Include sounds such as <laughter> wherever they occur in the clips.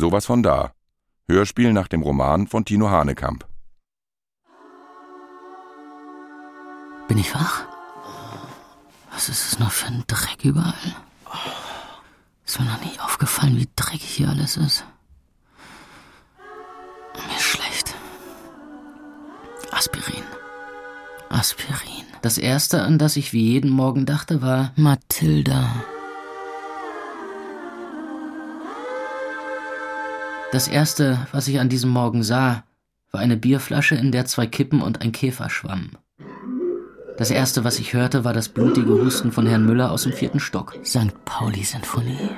Sowas von da. Hörspiel nach dem Roman von Tino Hanekamp. Bin ich wach? Was ist es noch für ein Dreck überall? Ist mir noch nie aufgefallen, wie dreckig hier alles ist. Mir ist schlecht. Aspirin. Aspirin. Das erste, an das ich wie jeden Morgen dachte, war Mathilda. Das erste, was ich an diesem Morgen sah, war eine Bierflasche, in der zwei Kippen und ein Käfer schwammen. Das erste, was ich hörte, war das blutige Husten von Herrn Müller aus dem vierten Stock. St. Pauli-Sinfonie.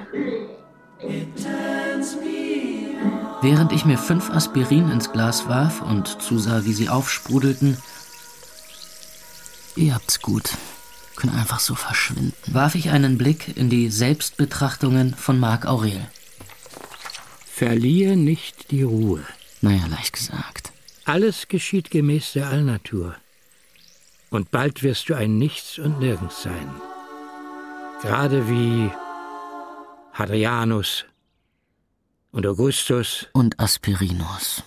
Während ich mir fünf Aspirin ins Glas warf und zusah, wie sie aufsprudelten, ihr habt's gut, können einfach so verschwinden, warf ich einen Blick in die Selbstbetrachtungen von Marc Aurel. Verliere nicht die Ruhe. Naja, leicht gesagt. Alles geschieht gemäß der Allnatur. Und bald wirst du ein Nichts und Nirgends sein. Gerade wie Hadrianus und Augustus und Aspirinus.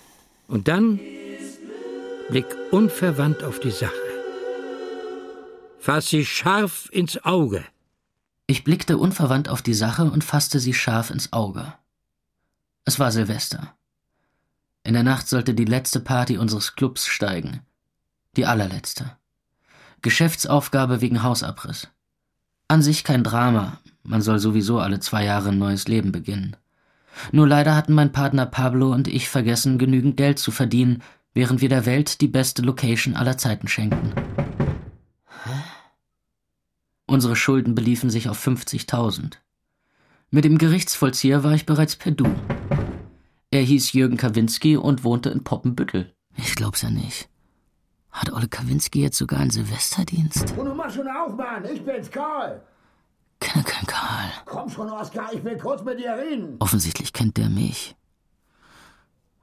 Und dann blick unverwandt auf die Sache. Fass sie scharf ins Auge. Ich blickte unverwandt auf die Sache und fasste sie scharf ins Auge. Es war Silvester. In der Nacht sollte die letzte Party unseres Clubs steigen. Die allerletzte. Geschäftsaufgabe wegen Hausabriss. An sich kein Drama, man soll sowieso alle zwei Jahre ein neues Leben beginnen. Nur leider hatten mein Partner Pablo und ich vergessen, genügend Geld zu verdienen, während wir der Welt die beste Location aller Zeiten schenkten. Unsere Schulden beliefen sich auf 50.000. Mit dem Gerichtsvollzieher war ich bereits per Du. Er hieß Jürgen Kawinski und wohnte in Poppenbüttel. Ich glaub's ja nicht. Hat Olle Kawinski jetzt sogar einen Silvesterdienst? Und du machst schon auf, Mann. Ich bin's, Karl. Kenne keinen Karl. Komm schon, Oskar. Ich will kurz mit dir reden. Offensichtlich kennt der mich.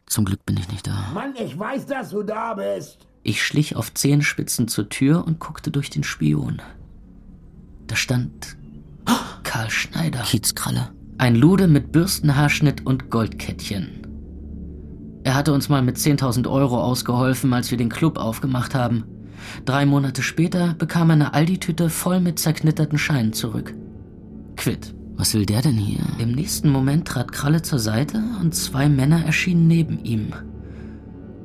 Zum Glück bin ich nicht da. Mann, ich weiß, dass du da bist. Ich schlich auf Zehenspitzen zur Tür und guckte durch den Spion. Da stand Karl Schneider. Kiezkralle. Ein Lude mit Bürstenhaarschnitt und Goldkettchen. Er hatte uns mal mit 10.000 Euro ausgeholfen, als wir den Club aufgemacht haben. Drei Monate später bekam er eine Aldi-Tüte voll mit zerknitterten Scheinen zurück. Quitt. Was will der denn hier? Im nächsten Moment trat Kralle zur Seite und zwei Männer erschienen neben ihm.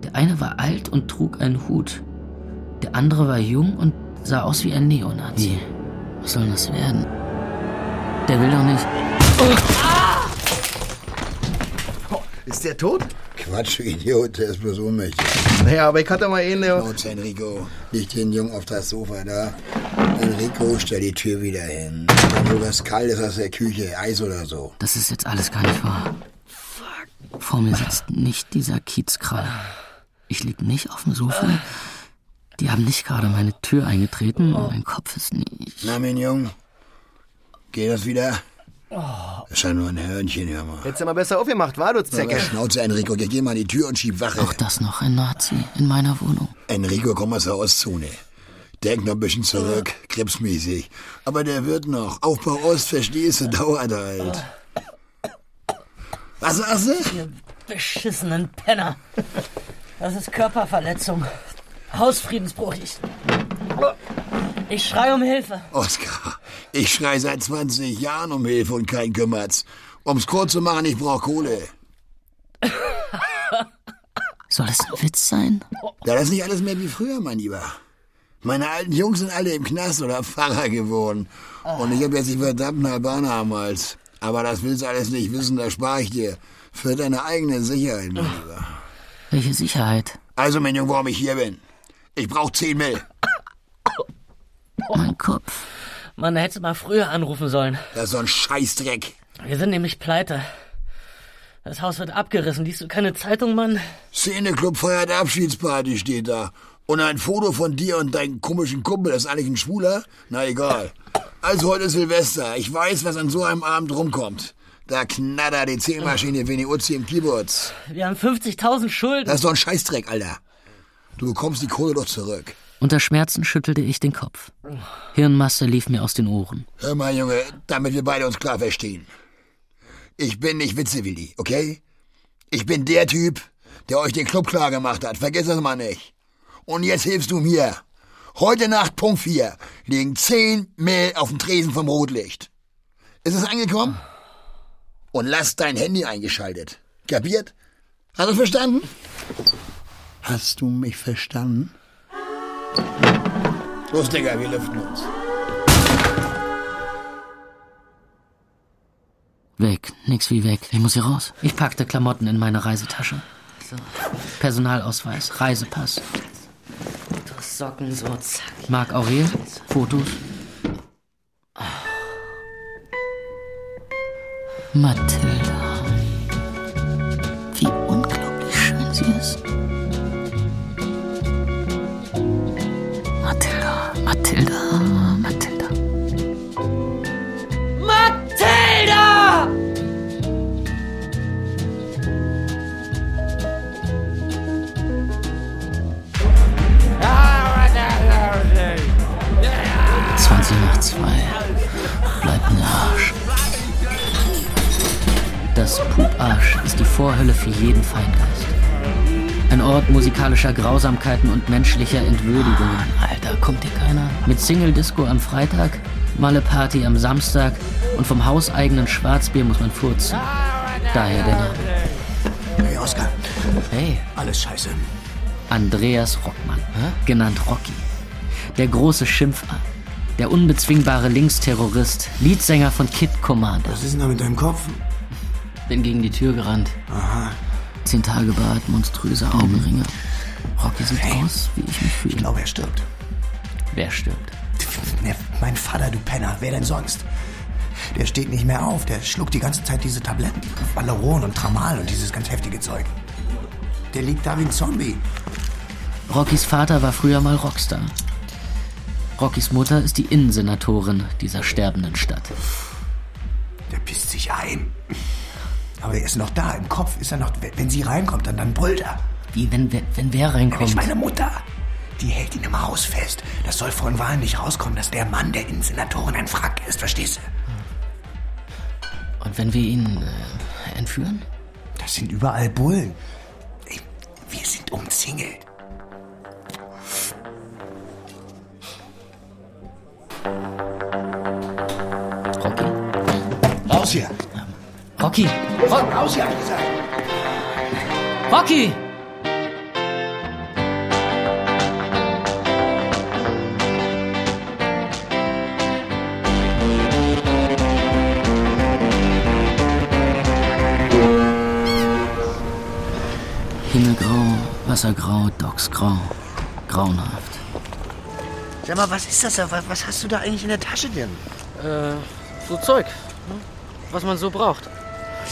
Der eine war alt und trug einen Hut. Der andere war jung und sah aus wie ein Neonazi. Wie? Was soll das werden? Der will doch nicht. Oh, ist der tot? Quatsch, Idiot, der ist bloß ohnmächtig. Naja, aber ich hatte mal der... Schnauze, Enrico. Leg den Jungen auf das Sofa da. Enrico, stell die Tür wieder hin. Wenn du was Kaltes aus der Küche, Eis oder so. Das ist jetzt alles gar nicht wahr. Vor mir sitzt nicht dieser Kiezkrall. Ich lieg nicht auf dem Sofa. Die haben nicht gerade meine Tür eingetreten und mein Kopf ist nicht. Na, mein Junge, geht das wieder? Das ist ja nur ein Hörnchen, hör mal. Hättest du mal besser aufgemacht, war du Zecke? Na, Schnauze, Enrico, geh, geh mal an die Tür und schieb Wache. Auch das noch ein Nazi in meiner Wohnung. Enrico, komm aus der Ostzone. Denk noch ein bisschen zurück, krebsmäßig. Aber der wird noch. Aufbau Ost, verstehst du, dauert halt. Was sagst du? Ihr beschissenen Penner. Das ist Körperverletzung. Hausfriedensbruch. Ich, ich schrei um Hilfe. Oskar, ich schrei seit 20 Jahren um Hilfe und kein kümmert's. Um's kurz zu machen, ich brauch Kohle. <laughs> Soll das ein Witz sein? Ja, das ist nicht alles mehr wie früher, mein Lieber. Meine alten Jungs sind alle im Knast oder Pfarrer geworden. Und ich habe jetzt die verdammten Albaner am Hals. Aber das willst du alles nicht wissen, das spare ich dir. Für deine eigene Sicherheit, mein Lieber. Welche Sicherheit? Also, mein Junge, warum ich hier bin. Ich brauch 10 Mill. <laughs> Mein Kopf. Man hätte mal früher anrufen sollen. Das ist so ein Scheißdreck. Wir sind nämlich pleite. Das Haus wird abgerissen. Liest du keine Zeitung, Mann? Szeneclub feiert Abschiedsparty steht da. Und ein Foto von dir und deinem komischen Kumpel, das ist eigentlich ein Schwuler? Na egal. Also heute ist Silvester. Ich weiß, was an so einem Abend rumkommt. Da knattert die Zählmaschine wie die Uzi im Kibbutz. Wir haben 50.000 Schulden. Das ist doch ein Scheißdreck, Alter. Du bekommst die Kohle doch zurück. Unter Schmerzen schüttelte ich den Kopf. Hirnmasse lief mir aus den Ohren. Hör mal, Junge, damit wir beide uns klar verstehen. Ich bin nicht Witzewilli, okay? Ich bin der Typ, der euch den Club klar gemacht hat. Vergiss das mal nicht. Und jetzt hilfst du mir. Heute Nacht, Punkt 4, liegen 10 Mehl auf dem Tresen vom Rotlicht. Ist es angekommen? Und lass dein Handy eingeschaltet. Kapiert? Hast du verstanden? Hast du mich verstanden? Los, Digga, wir lüften uns. Weg, nix wie weg. Ich muss hier raus. Ich packte Klamotten in meine Reisetasche. Personalausweis, Reisepass. Socken so, zack. Marc Aurel, Fotos. Mathilda. Wie unglaublich schön sie ist. Mathilda, Mathilda, Mathilda. Mathilda! Zwanzig nach zwei. Bleibt mir Arsch. Das Puparsch ist die Vorhölle für jeden Feingeist. Ein Ort musikalischer Grausamkeiten und menschlicher Entwürdigungen. Alter, kommt hier keiner? Mit Single-Disco am Freitag, Malle-Party am Samstag und vom hauseigenen Schwarzbier muss man furzen. Daher der Name. Hey, Oskar. Hey, Alles scheiße. Andreas Rockmann, genannt Rocky. Der große Schimpfer. Der unbezwingbare Linksterrorist, Leadsänger von Kid Commander. Was ist denn da mit deinem Kopf? Bin gegen die Tür gerannt. Aha. Zehn Tage Bart, monströse Augenringe. Rocky sieht Hey. aus, wie ich mich Ich fühle. glaube, er stirbt. Wer stirbt? Mein Vater, du Penner. Wer denn sonst? Der steht nicht mehr auf. Der schluckt die ganze Zeit diese Tabletten. Valeron und Tramal und dieses ganz heftige Zeug. Der liegt da wie ein Zombie. Rockys Vater war früher mal Rockstar. Rockys Mutter ist die Innensenatorin dieser sterbenden Stadt. Der pisst sich ein. Aber er ist noch da. Im Kopf ist er noch. Wenn sie reinkommt, dann, dann brüllt er. Wie, wenn, wer- wenn wer Nämlich reinkommt? meine Mutter. Die hält ihn im Haus fest. Das soll von Wahlen nicht rauskommen, dass der Mann der Innensenatorin ein Frack ist. Verstehst du? Und wenn wir ihn äh, entführen? Das sind überall Bullen. Wir sind umzingelt. Rocky? Raus hier. Rocky! Raus, raus hier, hab ich gesagt. Rocky! Wassergrau, Docksgrau. Grauenhaft. Sag mal, was ist das da? Was, hast du da eigentlich in der Tasche denn? Äh, so Zeug. ne? Was man so braucht.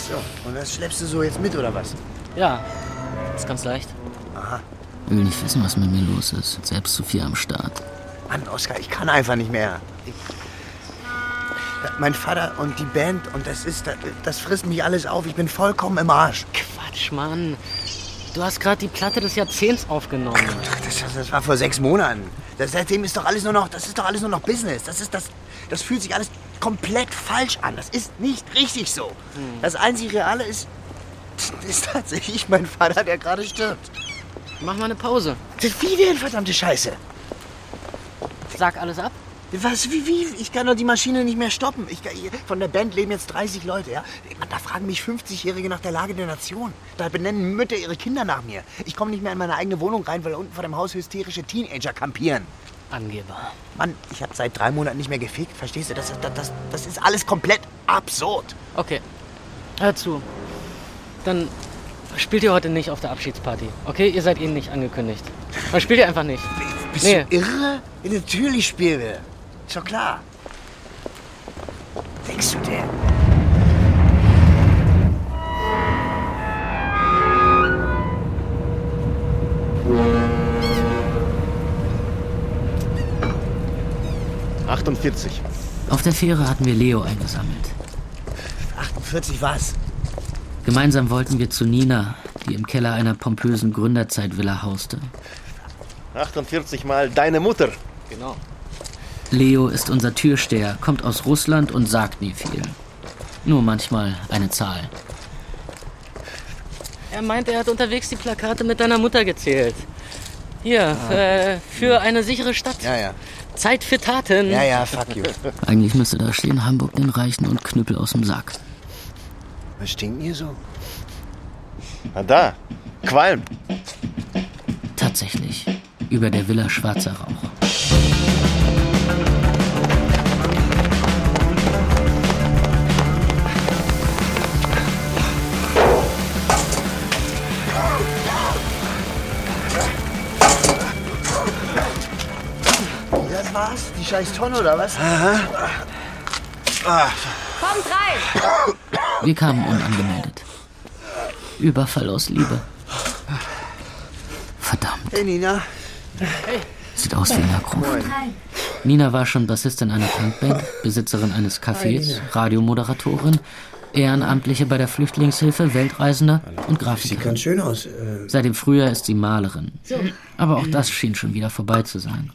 So, und das schleppst du so jetzt mit, oder was? Ja, ist ganz leicht. Ich will nicht wissen, was mit mir los ist. Selbst Sophia am Start. Mann, Oskar, ich kann einfach nicht mehr. Ich, mein Vater und die Band und das ist, das, das frisst mich alles auf. Ich bin vollkommen im Arsch. Quatsch, Mann. Du hast gerade die Platte des Jahrzehnts aufgenommen. Das, das, war vor sechs Monaten. Das, seitdem ist doch alles nur noch, das ist doch alles nur noch Business. Das ist das, das fühlt sich alles komplett falsch an. Das ist nicht richtig so. Das einzig Reale ist, <laughs> ist tatsächlich mein Vater, der gerade stirbt. Mach mal eine Pause. Wie denn, verdammte Scheiße? Sag alles ab. Was, wie, wie? Ich kann doch die Maschine nicht mehr stoppen. Ich, von der Band leben jetzt 30 Leute, ja? Da fragen mich 50-Jährige nach der Lage der Nation. Da benennen Mütter ihre Kinder nach mir. Ich komme nicht mehr in meine eigene Wohnung rein, weil unten vor dem Haus hysterische Teenager kampieren. Angeber. Mann, ich habe seit drei Monaten nicht mehr gefickt, verstehst du? Das, das, das, das ist alles komplett absurd. Okay. Hör zu. Dann spielt ihr heute nicht auf der Abschiedsparty. Okay? Ihr seid eh nicht angekündigt. Dann spielt ihr einfach nicht. Bist Nee. du irre? Natürlich spielen wir. Doch klar. Denkst du denn? Auf der Fähre hatten wir Leo eingesammelt. 48 was? Gemeinsam wollten wir zu Nina, die im Keller einer pompösen Gründerzeitvilla hauste. 48 Mal deine Mutter. Genau. Leo ist unser Türsteher, kommt aus Russland und sagt nie viel. Nur manchmal eine Zahl. Er meint, er hat unterwegs die Plakate mit deiner Mutter gezählt. Hier, äh, für eine sichere Stadt. Ja, ja. Zeit für Taten. Ja, ja, fuck you. <laughs> Eigentlich müsste da stehen Hamburg den Reichen und Knüppel aus dem Sack. Was stinkt hier so? Na da, Qualm. Tatsächlich. Über der Villa schwarzer Rauch. Die scheiß Tonne oder was? Kommt rein! Wir kamen unangemeldet. Überfall aus Liebe. Verdammt, Hey Nina. sieht aus wie ein Akruf. Nina war schon Bassistin einer Punkband, Besitzerin eines Cafés, Radiomoderatorin, Ehrenamtliche bei der Flüchtlingshilfe, Weltreisende und Sieht Grafikerin. ganz schön aus. Äh, Seit dem Frühjahr ist sie Malerin. Aber auch das schien schon wieder vorbei zu sein.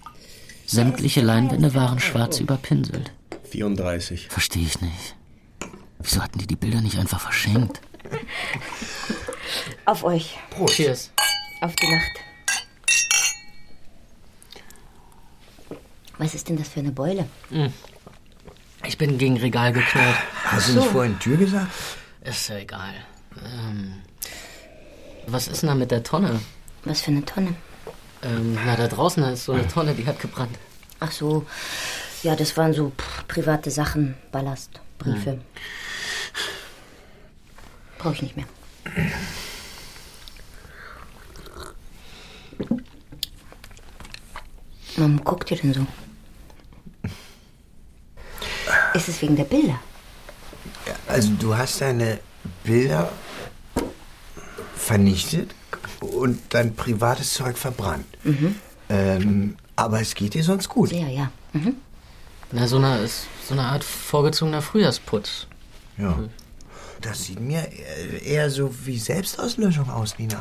Sämtliche Leinwände waren schwarz überpinselt. 34. Verstehe ich nicht. Wieso hatten die die Bilder nicht einfach verschenkt? Auf euch. Cheers. Auf die Nacht. Was ist denn das für eine Beule? Ich bin gegen Regal geknallt. hast du nicht vorhin Tür gesagt? Ist ja egal. Ähm, was ist denn da mit der Tonne? Was für eine Tonne? Ähm, na, da draußen ist so eine Tonne, die hat gebrannt. Ach so. Ja, das waren so pff, private Sachen, Ballast, Briefe. Brauche ich nicht mehr. Warum guckt ihr denn so? Ist es wegen der Bilder? Also du hast deine Bilder vernichtet und dein privates Zeug verbrannt. Ähm, aber es geht dir sonst gut. Ja, ja. Mhm. Na, so eine, ist so eine Art vorgezogener Frühjahrsputz. Ja. Das sieht mir eher- eher so wie Selbstauslöschung aus, Nina.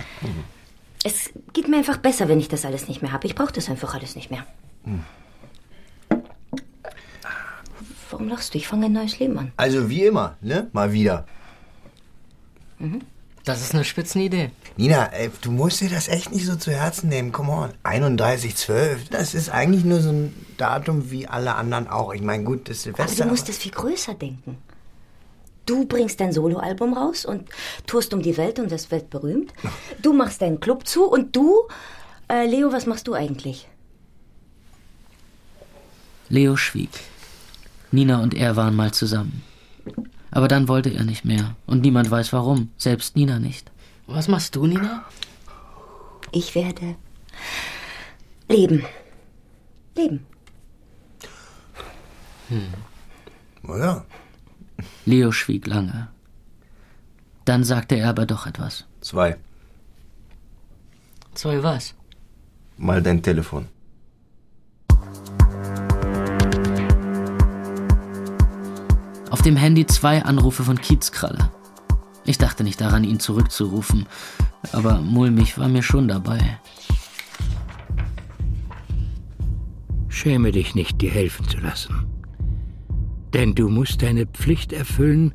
Es geht mir einfach besser, wenn ich das alles nicht mehr habe. Ich brauche das einfach alles nicht mehr. Warum lachst du? Ich fange ein neues Leben an. Also wie immer, ne? Mal wieder. Das ist eine Spitzenidee. Nina, ey, du musst dir das echt nicht so zu Herzen nehmen. Come on. 31,12. Das ist eigentlich nur so ein Datum wie alle anderen auch. Ich meine, gut, das Aber Silvester. du musst es viel größer denken. Du bringst dein Soloalbum raus und tourst um die Welt und wirst weltberühmt. Du machst deinen Club zu und du, äh, Leo, was machst du eigentlich? Leo schwieg. Nina und er waren mal zusammen. Aber dann wollte er nicht mehr. Und niemand weiß warum. Selbst Nina nicht. Was machst du, Nina? Ich werde leben. Leben. Oh ja. Leo schwieg lange. Dann sagte er aber doch etwas. Zwei. Zwei was? Mal dein Telefon. Auf dem Handy zwei Anrufe von Kiezkralle. Ich dachte nicht daran, ihn zurückzurufen, aber mulmig war mir schon dabei. Schäme dich nicht, dir helfen zu lassen. Denn du musst deine Pflicht erfüllen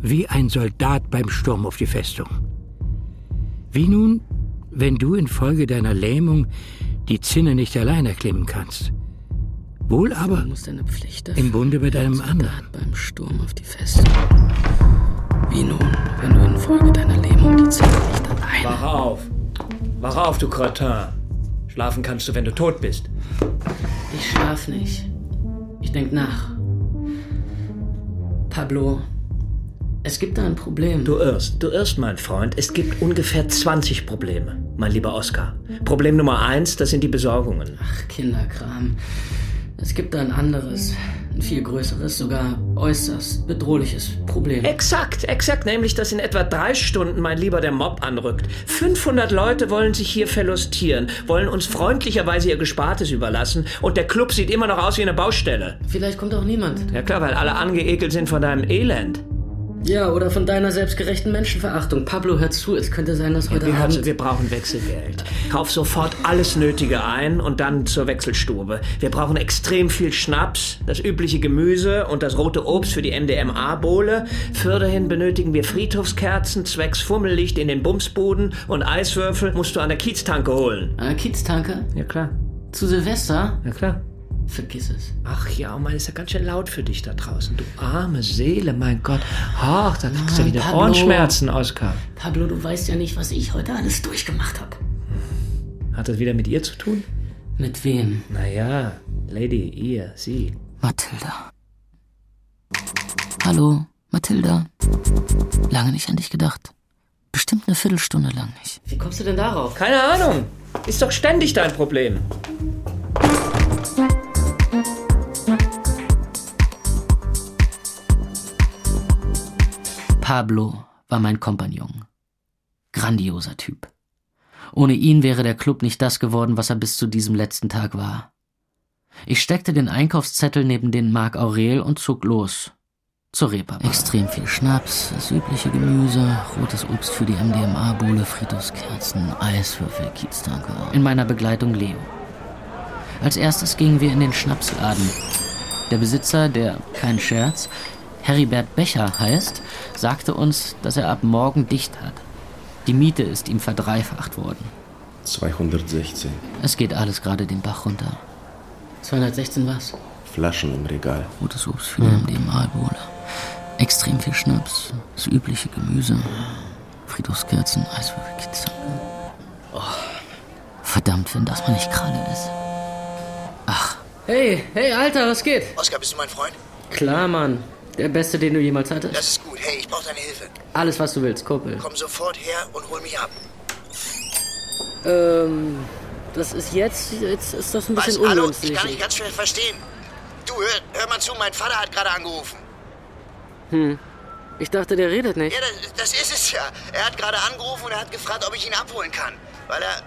wie ein Soldat beim Sturm auf die Festung. Wie nun, wenn du infolge deiner Lähmung die Zinne nicht allein erklimmen kannst. Wohl aber im Bunde mit einem anderen. beim Sturm auf die Festung. Wie nun, wenn du infolge deiner Lähmung die Zelle nicht allein... Wach auf. Wach auf, du Cretin. Schlafen kannst du, wenn du tot bist. Ich schlaf nicht. Ich denk nach. Pablo, es gibt da ein Problem. Du irrst, du irrst, mein Freund. Es gibt ungefähr 20 Probleme, mein lieber Oskar. Problem Nummer eins, das sind die Besorgungen. Ach, Kinderkram. Es gibt da ein anderes, ein viel größeres, sogar äußerst bedrohliches Problem. Exakt, exakt, nämlich, dass in etwa drei Stunden mein Lieber der Mob anrückt. 500 Leute wollen sich hier verlustieren, wollen uns freundlicherweise ihr Gespartes überlassen und der Club sieht immer noch aus wie eine Baustelle. Vielleicht kommt auch niemand. Ja klar, weil alle angeekelt sind von deinem Elend. Ja, oder von deiner selbstgerechten Menschenverachtung. Pablo, hör zu, es könnte sein, dass heute Wir, hören, Abend... wir brauchen Wechselgeld. Kauf sofort alles Nötige ein und dann zur Wechselstube. Wir brauchen extrem viel Schnaps, das übliche Gemüse und das rote Obst für die MDMA-Bowle. Fürderhin benötigen wir Friedhofskerzen, zwecks Fummellicht in den Bumsbuden und Eiswürfel musst du an der Kieztanke holen. Äh, Kieztanke? Ja, klar. Zu Silvester? Ja, klar. Vergiss es. Ach ja, Mann, ist ja ganz schön laut für dich da draußen. Du arme Seele, mein Gott. Ach, da kriegst du Mann, wieder Pablo. Ohrenschmerzen, Oskar. Pablo, du weißt ja nicht, was ich heute alles durchgemacht habe. Hat das wieder mit ihr zu tun? Mit wem? Naja, Lady, ihr, sie. Mathilda. Hallo, Mathilda. Lange nicht an dich gedacht. Bestimmt eine Viertelstunde lang nicht. Wie kommst du denn darauf? Keine Ahnung. Ist doch ständig dein Problem. Pablo war mein Kompagnon. Grandioser Typ. Ohne ihn wäre der Club nicht das geworden, was er bis zu diesem letzten Tag war. Ich steckte den Einkaufszettel neben den Marc Aurel und zog los. Zur Reeperbahn. Extrem viel Schnaps, das übliche Gemüse, rotes Obst für die MDMA-Bowle, Friedhofskerzen, Eiswürfel, Kieztanke. In meiner Begleitung Leo. Als erstes gingen wir in den Schnapsladen. Der Besitzer, der, kein Scherz, Heribert Becher heißt, sagte uns, dass er ab morgen dicht hat. Die Miete ist ihm verdreifacht worden. 216 Es geht alles gerade den Bach runter. 216 was? Flaschen im Regal. Rotes Obst für die MDMA-Bowle. Extrem viel Schnaps, das übliche Gemüse, Friedhofskerzen, Eiswürfel, Kitzanke. Oh, verdammt, wenn das mal nicht Kralle ist. Ach. Hey, hey, Alter, was geht? Oskar, bist du mein Freund? Klar, Mann. Der Beste, den du jemals hattest. Das ist gut. Hey, ich brauche deine Hilfe. Alles, was du willst, Kumpel. Komm sofort her und hol mich ab. Ähm, das ist jetzt, jetzt ist das ein Was? bisschen Hallo? ungünstig. Ich kann dich ganz schwer verstehen. Du, hör, hör mal zu, mein Vater hat gerade angerufen. Hm. Ich dachte, der redet nicht. Ja, das, das ist es ja. Er hat gerade angerufen und er hat gefragt, ob ich ihn abholen kann. Weil er,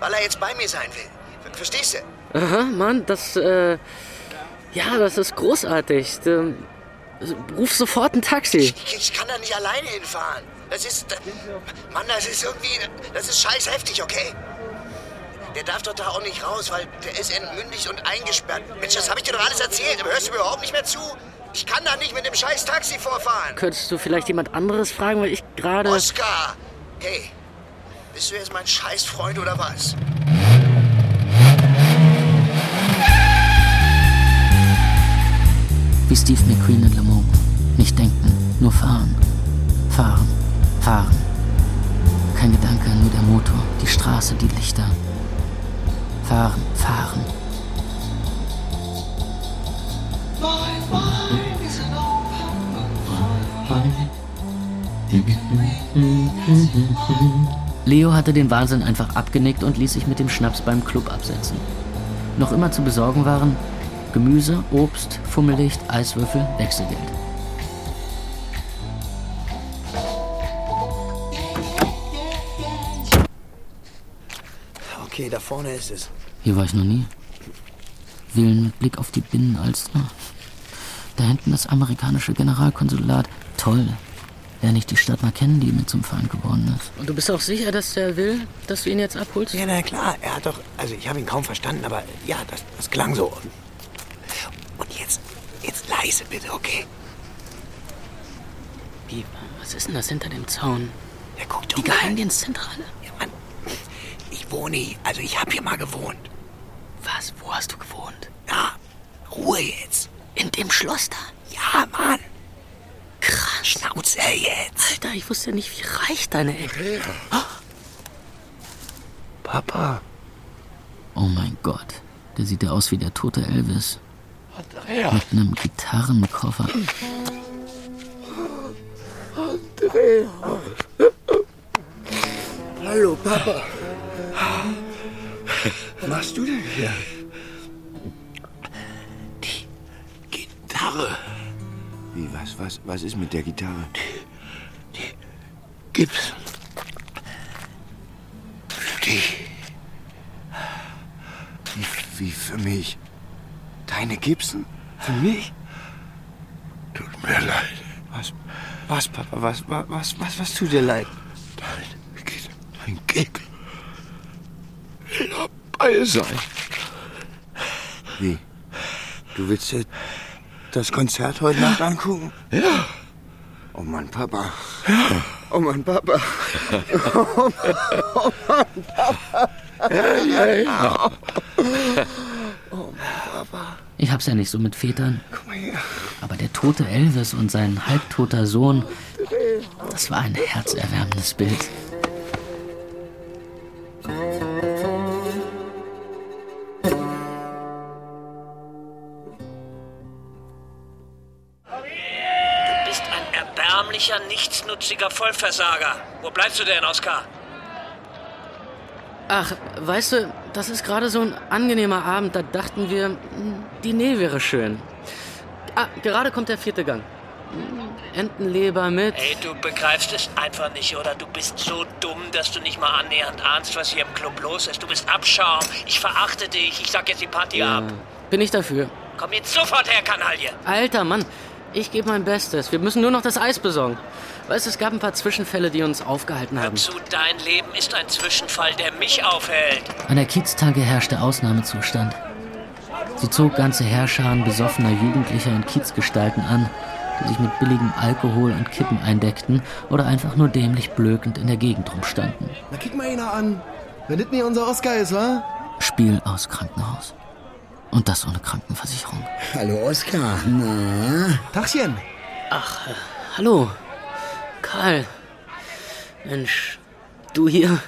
weil er jetzt bei mir sein will. Ver- Verstehst du? Aha, Mann, das, äh, ja, das ist großartig. Ähm, ruf sofort ein Taxi. Ich, ich kann da nicht alleine hinfahren. Das ist, Mann, das ist irgendwie, das ist scheiß heftig, okay? Der darf doch da auch nicht raus, weil der ist entmündigt und eingesperrt. Mensch, das habe ich dir doch alles erzählt. Aber hörst du mir überhaupt nicht mehr zu? Ich kann da nicht mit dem scheiß Taxi vorfahren. Könntest du vielleicht jemand anderes fragen, weil ich gerade... Oskar! Hey, bist du jetzt mein Scheißfreund oder was? Wie Steve McQueen in. Nicht denken, nur fahren. Fahren, fahren. Kein Gedanke, nur der Motor, die Straße, die Lichter. Fahren, fahren. Leo hatte den Wahnsinn einfach abgenickt und ließ sich mit dem Schnaps beim Club absetzen. Noch immer zu besorgen waren Gemüse, Obst, Fummellicht, Eiswürfel, Wechselgeld. Okay, da vorne ist es. Hier war ich noch nie. Villen mit Blick auf die Binnenalster. Da hinten das amerikanische Generalkonsulat. Toll. Lerne ich die Stadt mal kennen, die mir zum Feind geworden ist. Und du bist auch sicher, dass der will, dass du ihn jetzt abholst? Ja, na klar. Er hat doch, also ich habe ihn kaum verstanden, aber ja, das, das klang so. Und, jetzt, jetzt leise bitte, okay? Wie, was ist denn das hinter dem Zaun? Ja, guck doch Die. Geheimdienstzentrale. Hier, also ich habe hier mal gewohnt. Was? Wo hast du gewohnt? Ja, Ruhe jetzt. In dem Schloss da? Ja, Mann. Krass. Schnauze jetzt. Alter, ich wusste ja nicht, wie reich deine Ecke ist. Papa. Oh mein Gott. Der sieht ja aus wie der tote Elvis. Andrea. Mit einem Gitarrenkoffer. Andrea. Hallo, Papa. Was machst du denn hier? Die Gitarre. Wie, was, was, was ist mit der Gitarre? Gibson. Für dich. Wie, wie für mich? Deine Gibson? Für mich? Tut mir leid. Was, Was, Papa, was, was, was, was, was tut dir leid? Dein Gig. Dein Gig. Will dabei sein. Wie? Du willst dir das Konzert heute Nacht angucken? Ja. Oh Mann, Papa. Oh Mann, Papa. Oh Mann, oh Mann Papa. Ja, ja, ja. Oh Mann, Papa. Ich hab's ja nicht so mit Vätern. Aber der tote Elvis und sein halbtoter Sohn, das war ein herzerwärmendes Bild. Nichtsnutziger Vollversager. Wo bleibst du denn, Oskar? Ach, weißt du, das ist gerade so ein angenehmer Abend. Da dachten wir, hm, die Nähe wäre schön. Ah, gerade kommt der vierte Gang. Hm, Entenleber mit. Ey, du begreifst es einfach nicht, oder? Du bist so dumm, dass du nicht mal annähernd ahnst, was hier im Club los ist. Du bist Abschaum. Ich verachte dich. Ich sag jetzt die Party ab. Bin ich dafür. Komm jetzt sofort her, Kanaille. Alter Mann, ich gebe mein Bestes. Wir müssen nur noch das Eis besorgen. Weißt du, es gab ein paar Zwischenfälle, die uns aufgehalten haben. Zu dein Leben ist ein Zwischenfall, der mich aufhält. An der Kieztanke herrschte Ausnahmezustand. Sie zog ganze Heerscharen besoffener Jugendlicher in Kiezgestalten an, die sich mit billigem Alkohol und Kippen eindeckten oder einfach nur dämlich blökend in der Gegend rumstanden. Na, kick mal einer an. Wenn das nicht unser Oscar ist, wa? Spiel aus Krankenhaus. Und das ohne Krankenversicherung. Hallo Oskar. Na? Tachchen. Ach, äh, hallo. Karl. Mensch, du hier.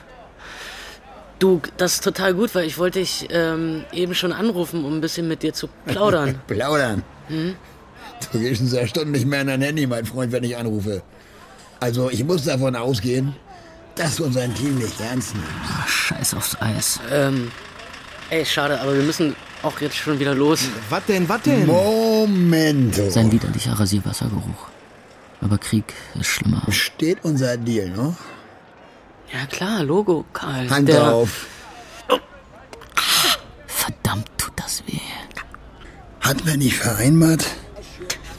Du, das ist total gut, weil ich wollte dich ähm, eben schon anrufen, um ein bisschen mit dir zu <laughs> plaudern. Plaudern? Hm? Du gehst schon seit Stunden nicht mehr in dein Handy, mein Freund, wenn ich anrufe. Also, ich muss davon ausgehen, dass du unseren Team nicht ernst nimmst. Ah, Scheiß aufs Eis. Ähm, ey, schade, aber wir müssen auch jetzt schon wieder los. Was denn, was denn? Momento. Sein widerlicher Rasierwassergeruch. Aber Krieg ist schlimmer. Steht unser Deal noch? Ja klar, Logo, Karl. Hand Der- auf. Verdammt, tut das weh. Hat man nicht vereinbart,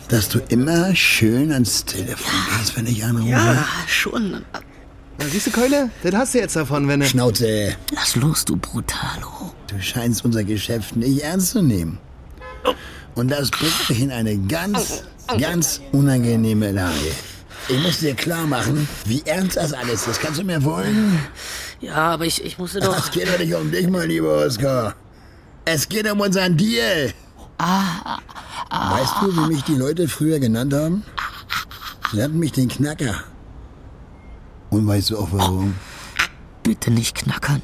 dass du immer schön ans Telefon gehst, wenn ich anrufe? Ja, schon. Na, siehst du, Keule? Das hast du jetzt davon, wenn du... Schnauze. Lass los, du Brutalo. Du scheinst unser Geschäft nicht ernst zu nehmen. Und das bringt mich in eine ganz, ganz unangenehme Lage. Ich muss dir klar machen, wie ernst das alles ist. Kannst du mir folgen? Ja, aber ich, ich musste doch... Es geht doch nicht um dich, mein lieber Oskar. Es geht um unseren Deal. Ah, Weißt du, wie mich die Leute früher genannt haben? Sie nannten mich den Knacker. Und weißt du auch warum? Bitte nicht knackern.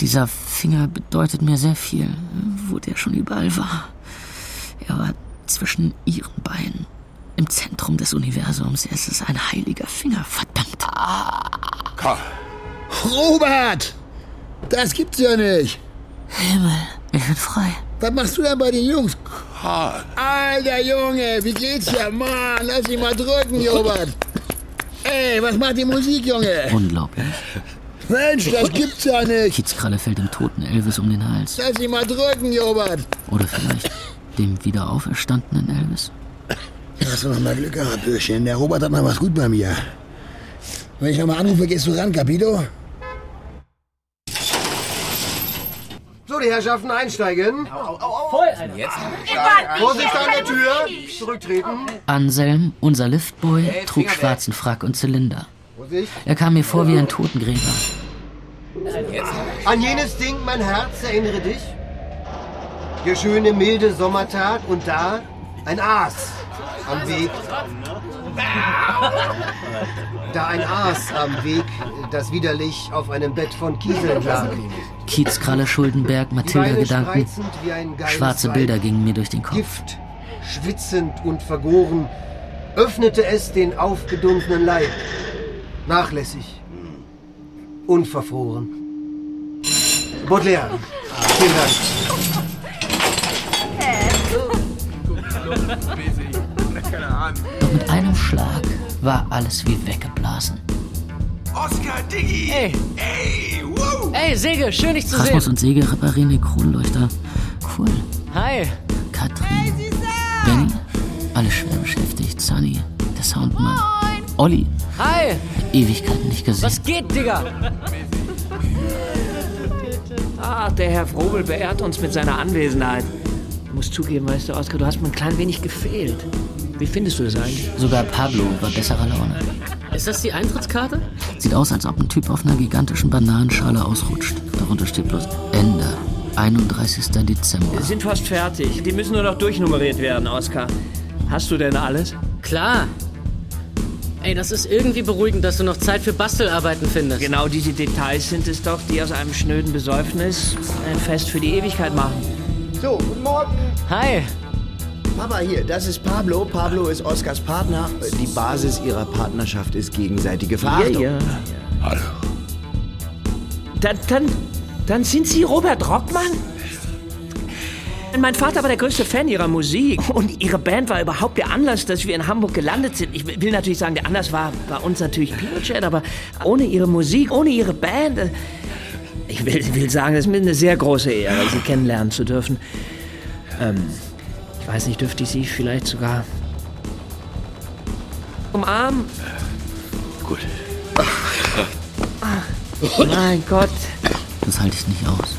Dieser Finger bedeutet mir sehr viel, wo der schon überall war. Er war zwischen ihren Beinen, im Zentrum des Universums. Es ist ein heiliger Finger, verdammt. Karl. Robert! Das gibt's ja nicht. Himmel, ich bin frei. Was machst du denn bei den Jungs? Karl. Alter Junge, wie geht's dir? Mann, lass dich mal drücken, Robert. Ey, was macht die Musik, Junge? Unglaublich. Mensch, das gibt's ja nicht. Kiezkralle fällt dem toten Elvis um den Hals. Lass dich mal drücken, Robert. Oder vielleicht dem wieder auferstandenen Elvis. Hast du noch mal Glück gehabt, Bürschchen. Der Robert hat noch was gut bei mir. Wenn ich noch mal anrufe, gehst du ran, Capito? So, die Herrschaften einsteigen. Voll, Alter. Jetzt. Vorsicht an der Tür. Zurücktreten. Anselm, unser Liftboy, trug schwarzen Frack und Zylinder. Er kam mir vor wie ein Totengräber. An jenes Ding, mein Herz, erinnere dich. Der schöne, milde Sommertag und da ein Aas am Weg. Da ein Aas am Weg, das widerlich auf einem Bett von Kieseln lag. Kiezkralle, Schuldenberg, ein geiles Schwarze. Bilder gingen mir durch den Kopf. Gift, schwitzend und vergoren, öffnete es den aufgedunsenen Leib. Nachlässig, unverfroren. Baudelaire, vielen Dank. Doch mit einem Schlag war alles wie weggeblasen. Oscar, Diggi! Ey! Ey, wow! Ey, Säge, schön dich zu Rasmus sehen. und Säge reparieren den Kronleuchter. Cool. Hi. Katrin. Benny. Alle schwer beschäftigt. Sunny. Der Soundmann. Olli. Hi! Ewigkeiten nicht gesehen. Was geht, Digga? Ach, der Herr Frobel beehrt uns mit seiner Anwesenheit. Ich muss zugeben, weißt du, Oskar, du hast mir ein klein wenig gefehlt. Wie findest du das eigentlich? Sogar Pablo war besserer Laune. Ist das die Eintrittskarte? Sieht aus, als ob ein Typ auf einer gigantischen Bananenschale ausrutscht. Darunter steht bloß Ende. 31. Dezember. Wir sind fast fertig. Die müssen nur noch durchnummeriert werden, Oskar. Hast du denn alles? Klar. Ey, das ist irgendwie beruhigend, dass du noch Zeit für Bastelarbeiten findest. Genau diese Details sind es doch, die aus einem schnöden Besäufnis ein Fest für die Ewigkeit machen. So, guten Morgen. Hi. Papa, hier, das ist Pablo. Pablo ist Oskars Partner. Die Basis ihrer Partnerschaft ist gegenseitige Verachtung. Ja, ja. Hallo. Dann, dann, dann sind Sie Robert Rockmann? Mein Vater war der größte Fan ihrer Musik und ihre Band war überhaupt der Anlass, dass wir in Hamburg gelandet sind. Ich will natürlich sagen, der Anlass war bei uns natürlich Pinochet, aber ohne ihre Musik, ohne ihre Band. Ich will, will sagen, es ist mir eine sehr große Ehre, Sie kennenlernen zu dürfen. Ähm, ich weiß nicht, dürfte ich Sie vielleicht sogar umarmen? Gut. <laughs> Mein Gott. Das halte ich nicht aus.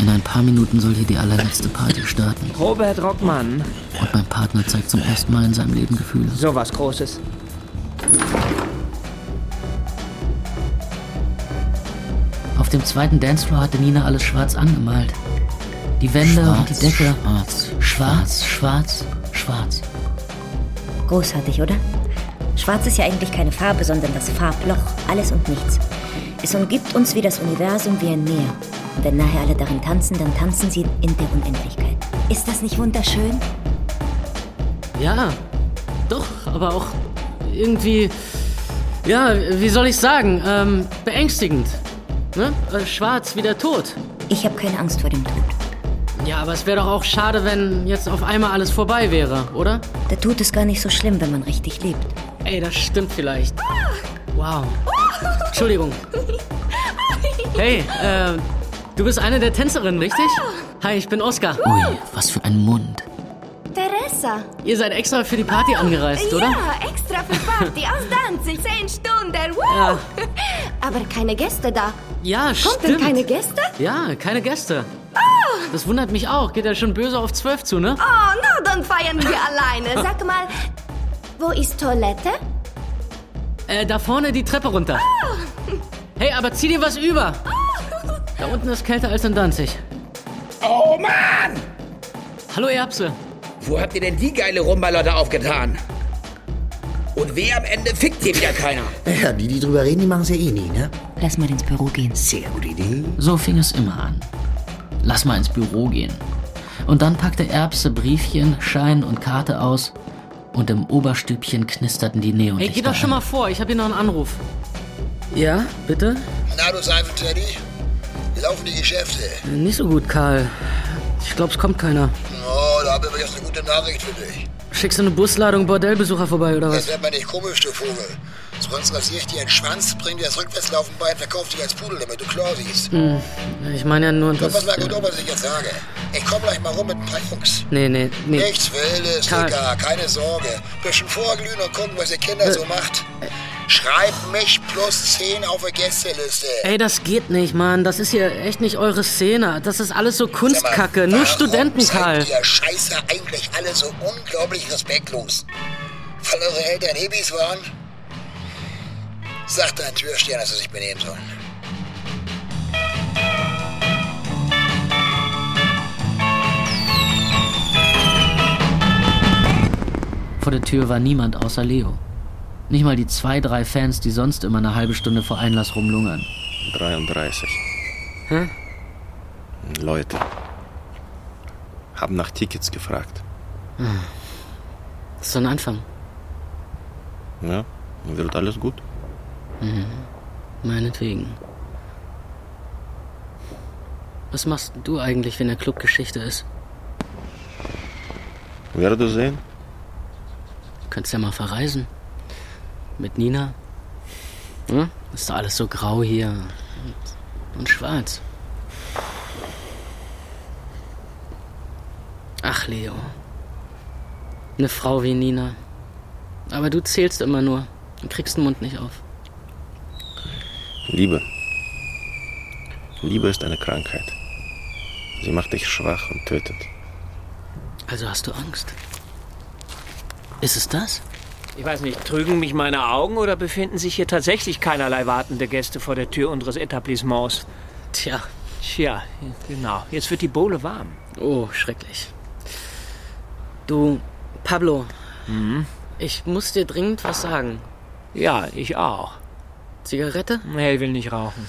In ein paar Minuten soll hier die allerletzte Party starten. Robert Rockmann. Und mein Partner zeigt zum ersten Mal in seinem Leben Gefühle. So was Großes. Dem zweiten Dancefloor hatte Nina alles schwarz angemalt. Die Wände und die Decke. Schwarz, schwarz, schwarz, schwarz. Großartig, oder? Schwarz ist ja eigentlich keine Farbe, sondern das Farbloch. Alles und nichts. Es umgibt uns wie das Universum wie ein Meer. Und wenn nachher alle darin tanzen, dann tanzen sie in der Unendlichkeit. Ist das nicht wunderschön? Ja, doch, aber auch irgendwie, ja, wie soll ich sagen, ähm, beängstigend. Ne? Äh, Schwarz wie der Tod. Ich habe keine Angst vor dem Tod. Ja, aber es wäre doch auch schade, wenn jetzt auf einmal alles vorbei wäre, oder? Der Tod ist gar nicht so schlimm, wenn man richtig lebt. Ey, das stimmt vielleicht. Wow. Entschuldigung. Hey, äh, du bist eine der Tänzerinnen, richtig? Hi, ich bin Oskar. Ui, was für ein Mund. Teresa. Ihr seid extra für die Party angereist, oder? Ja, extra für Party aus Danzig, zehn Stunden. Wow. Ja. <laughs> Aber keine Gäste da. Ja, Kommt stimmt. denn keine Gäste? Ja, keine Gäste. Das wundert mich auch. Geht ja schon böse auf zwölf zu, ne? Oh, na, dann feiern wir <laughs> alleine. Sag mal, wo ist Toilette? Äh, da vorne die Treppe runter. Hey, aber zieh dir was über. Da unten ist kälter als in Danzig. Oh Mann! Hallo Erbse. Wo habt ihr denn die geile Rumbalotte aufgetan? Und weh am Ende fickt hier wieder keiner. Ja, die, die drüber reden, die machen es ja eh nie, ne? Lass mal ins Büro gehen. Sehr gute Idee. So fing es immer an. Lass mal ins Büro gehen. Und dann packte Erbse Briefchen, Schein und Karte aus und im Oberstübchen knisterten die Neonlichter. Hey, geh doch schon mal vor. Ich habe hier noch einen Anruf. Ja, bitte? Na, du Seifenteddy? Wie laufen die Geschäfte? Nicht so gut, Karl. Ich glaube, es kommt keiner. Oh, da habe ich jetzt eine gute Nachricht für dich. Schickst du eine Busladung Bordellbesucher vorbei, oder Das was? wird mir nicht komisch, du Vogel. Sonst rasiere ich dir einen Schwanz, bring dir das Rückwärtslaufen bei und verkauf dich als Pudel, damit du klar siehst. Hm, ich meine ja nur, dass... pass mal gut auf, was ich jetzt sage. Ich komm gleich mal rum mit ein paar Jungs. Nee, nee, nee. Nichts Wildes, Karl. Digga, keine Sorge. Bisschen vorglühen und gucken, was ihr Kinder Äh. so macht. Schreib mich plus 10 auf die Gästeliste. Ey, das geht nicht, Mann. Das ist hier echt nicht eure Szene. Das ist alles so Kunstkacke. Nur Warum Studenten, Karl. ihr Scheiße eigentlich alle so unglaublich respektlos? Weil eure Eltern Hebis waren? Sagt deinen Türstern, dass sie sich benehmen sollen. Vor der Tür war niemand außer Leo. Nicht mal die zwei, drei Fans, die sonst immer eine halbe Stunde vor Einlass rumlungern. 33. Hä? Leute. Haben nach Tickets gefragt. Hm. Das ist so ein Anfang. Ja, wird alles gut. Mhm. Meinetwegen. Was machst du eigentlich, wenn der Club Geschichte ist? Werde sehen. Könntest ja mal verreisen. Mit Nina. Hm? Ist doch alles so grau hier. Und, und schwarz. Ach, Leo. Eine Frau wie Nina. Aber du zählst immer nur. Du kriegst den Mund nicht auf. Liebe. Liebe ist eine Krankheit. Sie macht dich schwach und tötet. Also hast du Angst? Ist es das? Ich weiß nicht, trügen mich meine Augen oder befinden sich hier tatsächlich keinerlei wartende Gäste vor der Tür unseres Etablissements? Tja. Tja, genau. Jetzt wird die Bohle warm. Oh, schrecklich. Du, Pablo. Mhm. Ich muss dir dringend was sagen. Ja, ich auch. Zigarette? Nee, ich will nicht rauchen.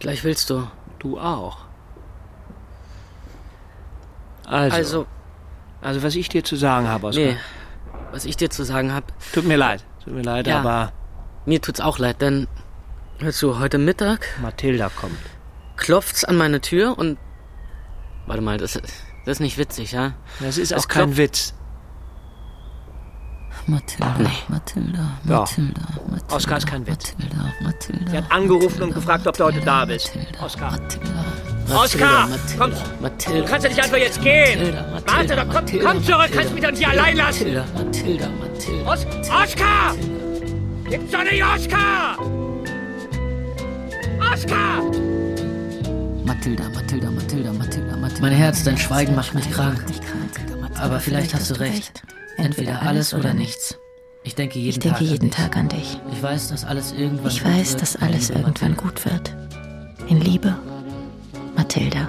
Gleich willst du. Du auch. Also. Also, also was ich dir zu sagen habe, Oskar. nee. Was ich dir zu sagen habe. Tut mir leid. Tut mir leid, Ja. aber Mir tut's auch leid, denn. Hörst du, heute Mittag Mathilda kommt. klopft's an meine Tür und. Warte mal, das, das ist nicht witzig, ja? Das ist Es auch kein Witz. Mathilda, Mathilda, Ja. Mathilda, Mathilda. Oskar ist kein Witz. Mathilda, Mathilda. Sie hat angerufen und gefragt, ob du heute da bist. Oskar. Oskar! Komm! Mathilda. Du kannst ja nicht einfach jetzt gehen! Warte doch, komm, komm zurück! Kannst du mich doch nicht allein lassen! Mathilda, Mathilda, Mathilda. Os Oskar! Gibt's doch nicht, Oskar! Oskar! Mathilda, Mathilda, Mathilda, Mathilda, Mathilda. Mein Herz, dein Schweigen macht mich krank. Aber vielleicht hast du recht. Entweder alles oder nichts. Ich denke jeden Ich denke Tag jeden an dich. Tag an dich. Ich weiß, dass alles irgendwann Ich gut weiß, wird. dass alles irgendwann gut wird. In Liebe. Mathilda.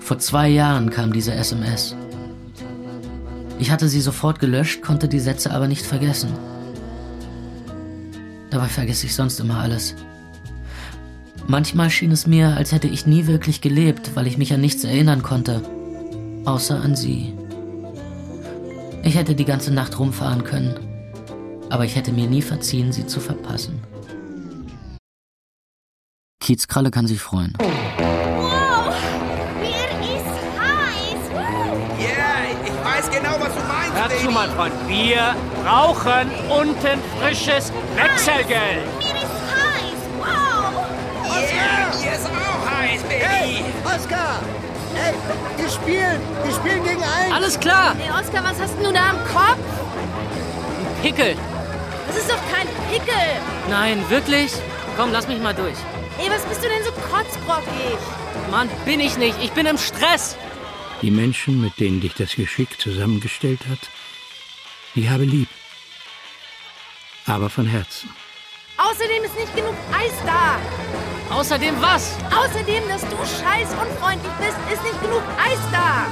Vor zwei Jahren kam diese SMS. Ich hatte sie sofort gelöscht, konnte die Sätze aber nicht vergessen. Dabei vergesse ich sonst immer alles. Manchmal schien es mir, als hätte ich nie wirklich gelebt, weil ich mich an nichts erinnern konnte. Außer an sie. Ich hätte die ganze Nacht rumfahren können. Aber ich hätte mir nie verziehen, sie zu verpassen. Kiezkralle kann sich freuen. Mir ist heiß. Ja, ich weiß genau, was du meinst, Hör zu, mein Freund. Wir brauchen unten frisches Wechselgeld. Mir ist heiß. Wow. Ja, mir ist auch heiß, Baby. Hey, Oskar! Hey, wir spielen! Wir spielen gegen einen! Alles klar! Hey, Oskar, was hast denn du da am Kopf? Pickel! Das ist doch kein Pickel. Nein, wirklich? Komm, lass mich mal durch. Ey, was bist du denn so kotzbrockig? Mann, bin ich nicht. Ich bin im Stress. Die Menschen, mit denen dich das Geschick zusammengestellt hat, die habe lieb. Aber von Herzen. Außerdem ist nicht genug Eis da. Außerdem was? Außerdem, dass du scheiß unfreundlich bist, ist nicht genug Eis da.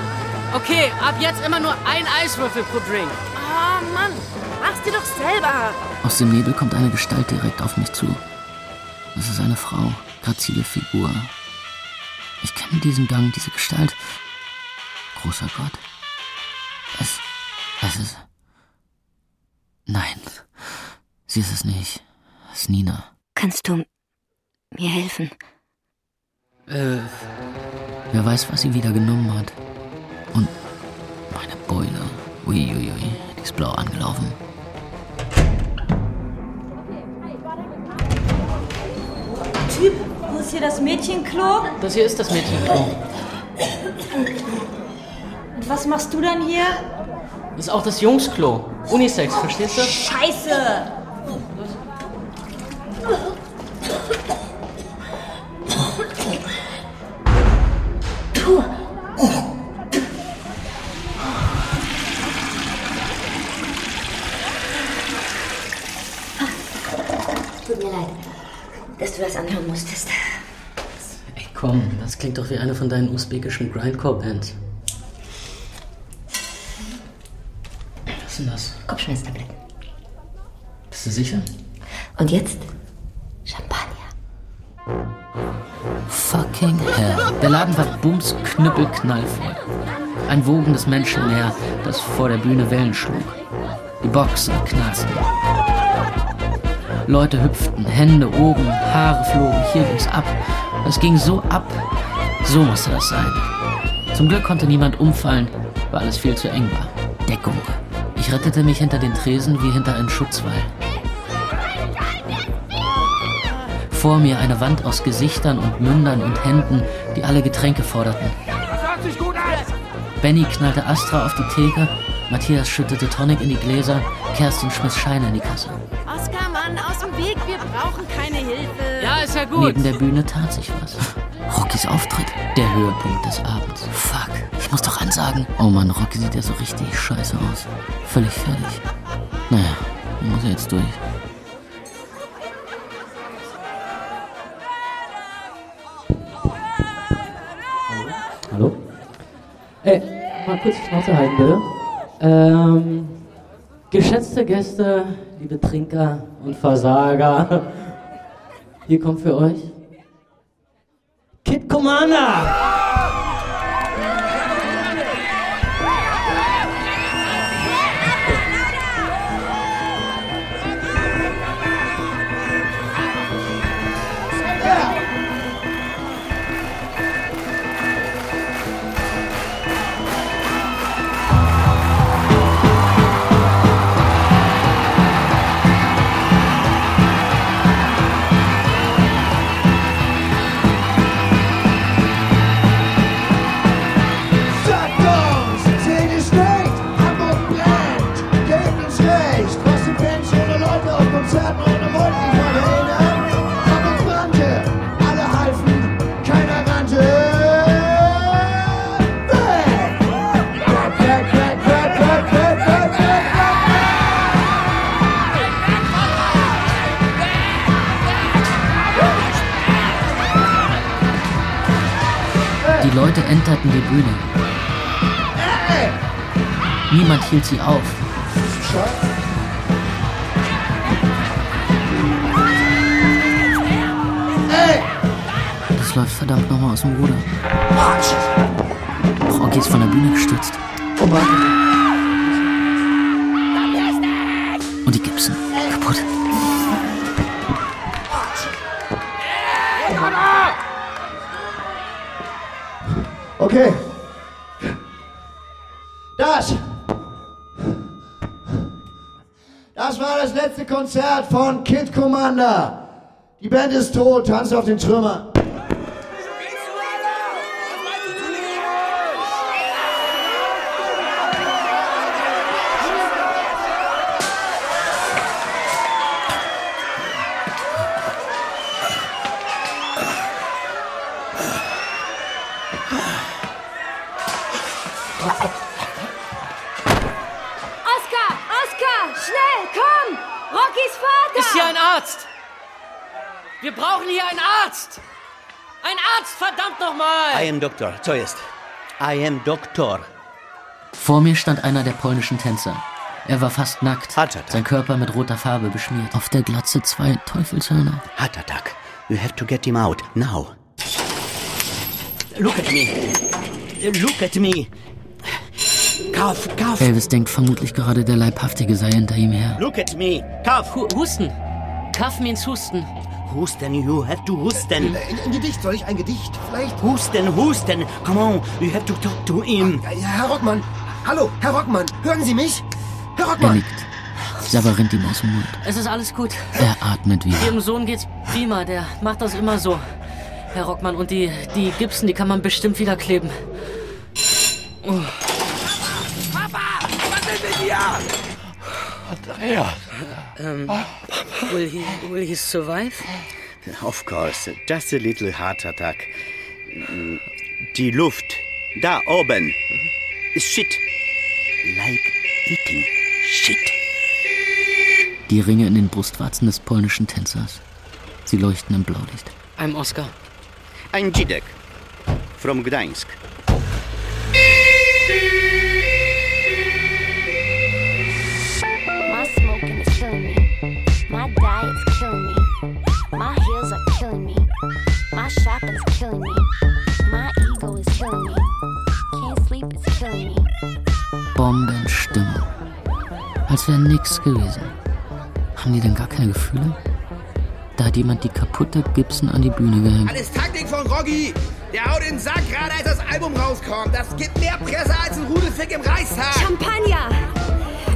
Okay, ab jetzt immer nur ein Eiswürfel pro Drink. Oh Mann, mach's dir doch selber. Aus dem Nebel kommt eine Gestalt direkt auf mich zu. Es ist eine Frau, grazile Figur. Ich kenne diesen Gang, diese Gestalt. Großer Gott. Es. Es ist. Nein. Sie ist es nicht. Ist Nina. Kannst du mir helfen? Äh, Wer weiß, was sie wieder genommen hat. Und meine Beule. Uiuiui, die ist blau angelaufen. Typ, wo ist hier das Mädchenklo? das hier ist das Mädchenklo. Und was machst du dann hier? Das ist auch das Jungsklo. Unisex, verstehst du? Scheiße! Tut mir leid, dass du das anhören musstest. Ey, Komm, das klingt doch wie eine von deinen usbekischen Grindcore-Bands. Was ist denn das? Kopfschmerztabletten. Bist du sicher? Und jetzt? Der Laden war bums knüppelknallvoll. Ein wogendes Menschenmeer, das vor der Bühne Wellen schlug. Die Boxen knarrten. Leute hüpften, Hände oben, Haare flogen, hier ging's ab. Es ging so ab. So musste das sein. Zum Glück konnte niemand umfallen, weil alles viel zu eng war. Deckung. Ich rettete mich hinter den Tresen wie hinter einen Schutzwall. Vor mir eine Wand aus Gesichtern und Mündern und Händen, die alle Getränke forderten. Benny knallte Astra auf die Theke, Matthias schüttete Tonic in die Gläser, Kerstin schmiss Scheine in die Kasse. Oskar, brauchen keine Hilfe. Ja, ist ja gut. Neben der Bühne tat sich was. <laughs> Rockys Auftritt, der Höhepunkt des Abends. Fuck, ich muss doch ansagen. Oh Mann, Rocky sieht ja so richtig scheiße aus. Völlig fertig. Naja, muss er jetzt durch. Mal kurz die Schnauze halten, bitte. Ähm, geschätzte Gäste, liebe Trinker und Versager, <laughs> hier kommt für euch Kid Commander! Enterten die Bühne. Niemand hielt sie auf. Das läuft verdammt nochmal aus dem Ruder. Rocky ist von der Bühne gestürzt. Und die Gibson. Kaputt. Okay. Das. Das war das letzte Konzert von Kid Commander. Die Band ist tot, tanzt auf den Trümmern. Nochmal! I am Doktor, zuerst. I am Doktor. Vor mir stand einer der polnischen Tänzer. Er war fast nackt, sein Körper mit roter Farbe beschmiert. Auf der Glatze zwei Teufelshörner. Heart attack. You have to get him out, now. Look at me. Look at me. Kauf, kauf. Elvis denkt vermutlich gerade, der Leibhaftige sei hinter ihm her. Look at me. Kauf. Husten. Kaff means Husten. Husten, you have to husten. Ein, ein Gedicht, soll ich ein Gedicht vielleicht? Husten, husten. Come on, you have to talk to him. Ja, Herr Rockmann. Hallo, Herr Rockmann. Hören Sie mich? Herr Er Rockmann. nickt. Sabber rinnt ihm aus dem Mund. Es ist alles gut. Er atmet wieder. Ihrem Sohn geht's prima, der macht das immer so. Herr Rockmann, und die, die Gibson, die kann man bestimmt wieder kleben. Oh. Andrea. Um, will he will he survive? Of course, just a little heart attack. Die Luft, da oben, ist shit. Like eating shit. Die Ringe in den Brustwarzen des polnischen Tänzers. Sie leuchten im Blaulicht. I'm Oscar. Ein Dzidek. From Gdańsk. Als wäre nix gewesen. Haben die denn gar keine Gefühle? Da hat jemand die kaputte Gibson an die Bühne gehängt. Alles Taktik von Roggi. Der haut den Sack gerade, als das Album rauskommt. Das gibt mehr Presse als ein Rudelfick im Reichstag. Champagner!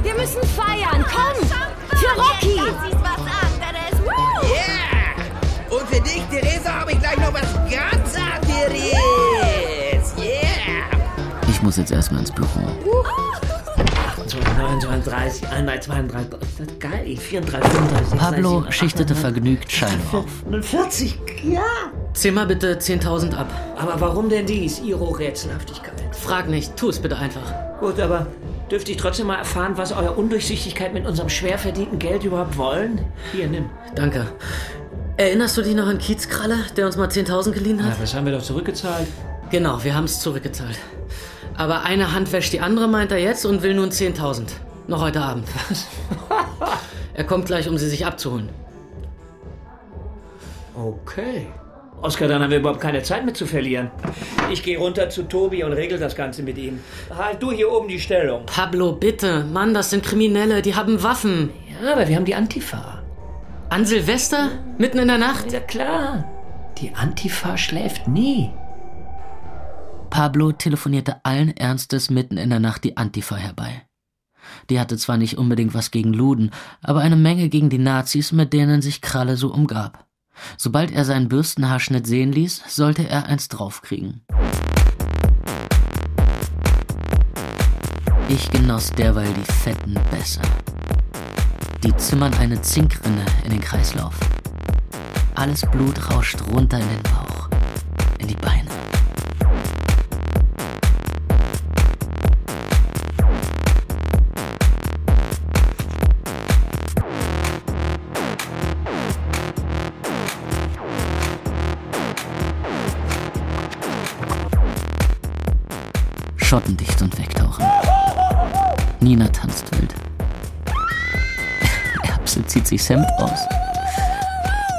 Wir müssen feiern! Komm! Für Rocky! Yeah! Und für dich, Theresa, habe ich gleich noch was ganz anderes. Yeah! Ich muss jetzt erstmal ins Büro. So, 29, 31, 32, das ist geil, 34, 35, Pablo 36, schichtete vergnügt Scheine auf. 40, ja. Zähl mal bitte 10.000 ab. Aber warum denn dies, Ihre Rätselhaftigkeit? Frag nicht, tu es bitte einfach. Gut, aber dürfte ich trotzdem mal erfahren, was eure Undurchsichtigkeit mit unserem schwer verdienten Geld überhaupt wollen? Hier, nimm. Danke. Erinnerst du dich noch an Kiezkralle, der uns mal 10.000 geliehen hat? Ja, das haben wir doch zurückgezahlt. Genau, wir haben es zurückgezahlt. Aber eine Hand wäscht die andere, meint er jetzt, und will nun 10.000. Noch heute Abend. Was? <laughs> er kommt gleich, um sie sich abzuholen. Okay. Oskar, dann haben wir überhaupt keine Zeit mehr zu verlieren. Ich gehe runter zu Tobi und regel das Ganze mit ihm. Halt du hier oben die Stellung. Pablo, bitte. Mann, das sind Kriminelle, die haben Waffen. Ja, aber wir haben die Antifa. An Silvester? Mitten in der Nacht? Ja, klar. Die Antifa schläft nie. Pablo telefonierte allen Ernstes mitten in der Nacht die Antifa herbei. Die hatte zwar nicht unbedingt was gegen Luden, aber eine Menge gegen die Nazis, mit denen sich Kralle so umgab. Sobald er seinen Bürstenhaarschnitt sehen ließ, sollte er eins draufkriegen. Ich genoss derweil die fetten Bässe. Die zimmern eine Zinkrinne in den Kreislauf. Alles Blut rauscht runter in den Bauch, in die Beine. Schottendicht und wegtauchen. Nina tanzt wild. <laughs> Erbse zieht sich Hemd aus.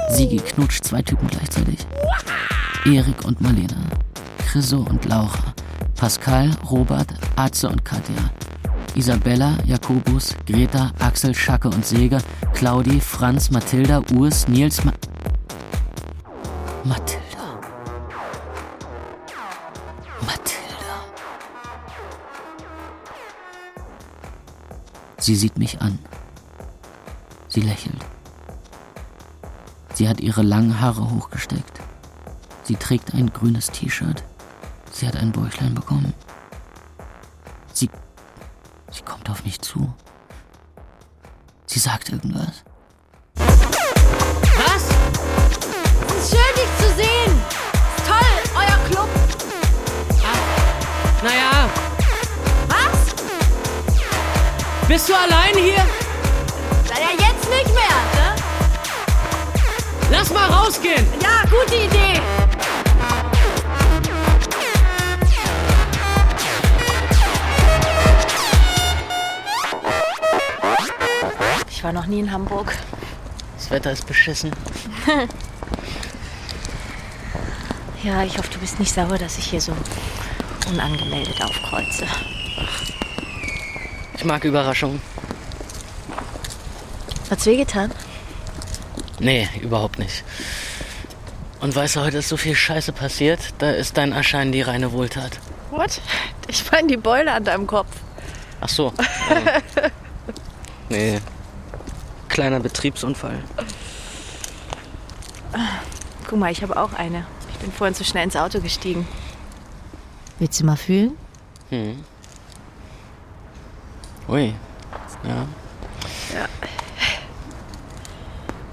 Sigi knutscht zwei Typen gleichzeitig. Erik und Marlene. Chriso und Laura. Pascal, Robert, Atze und Katja. Isabella, Jakobus, Greta, Axel, Schacke und Seger, Claudi, Franz, Mathilda, Urs, Nils, Ma Mathilda. Sie sieht mich an. Sie lächelt. Sie hat ihre langen Haare hochgesteckt. Sie trägt ein grünes T-Shirt. Sie hat ein Bäuchlein bekommen. Sie. Sie kommt auf mich zu. Sie sagt irgendwas. Was? Es ist schön, dich zu sehen. Ist toll, euer Club. Naja, bist du allein hier? Na ja, jetzt nicht mehr, ne? Lass mal rausgehen! Ja, gute Idee. Ich war noch nie in Hamburg. Das Wetter ist beschissen. <laughs> Ja, ich hoffe, du bist nicht sauer, dass ich hier so unangemeldet aufkreuze. Ich mag Überraschungen. Hat's wehgetan? Nee, überhaupt nicht. Und weißt du, heute ist so viel Scheiße passiert, da ist dein Erscheinen die reine Wohltat. What? Ich meine die Beule an deinem Kopf. Ach so. äh, <laughs> nee. Kleiner Betriebsunfall. Guck mal, ich habe auch eine. Ich bin vorhin zu schnell ins Auto gestiegen. Willst du mal fühlen? Hm. Ui. Ja. Ja.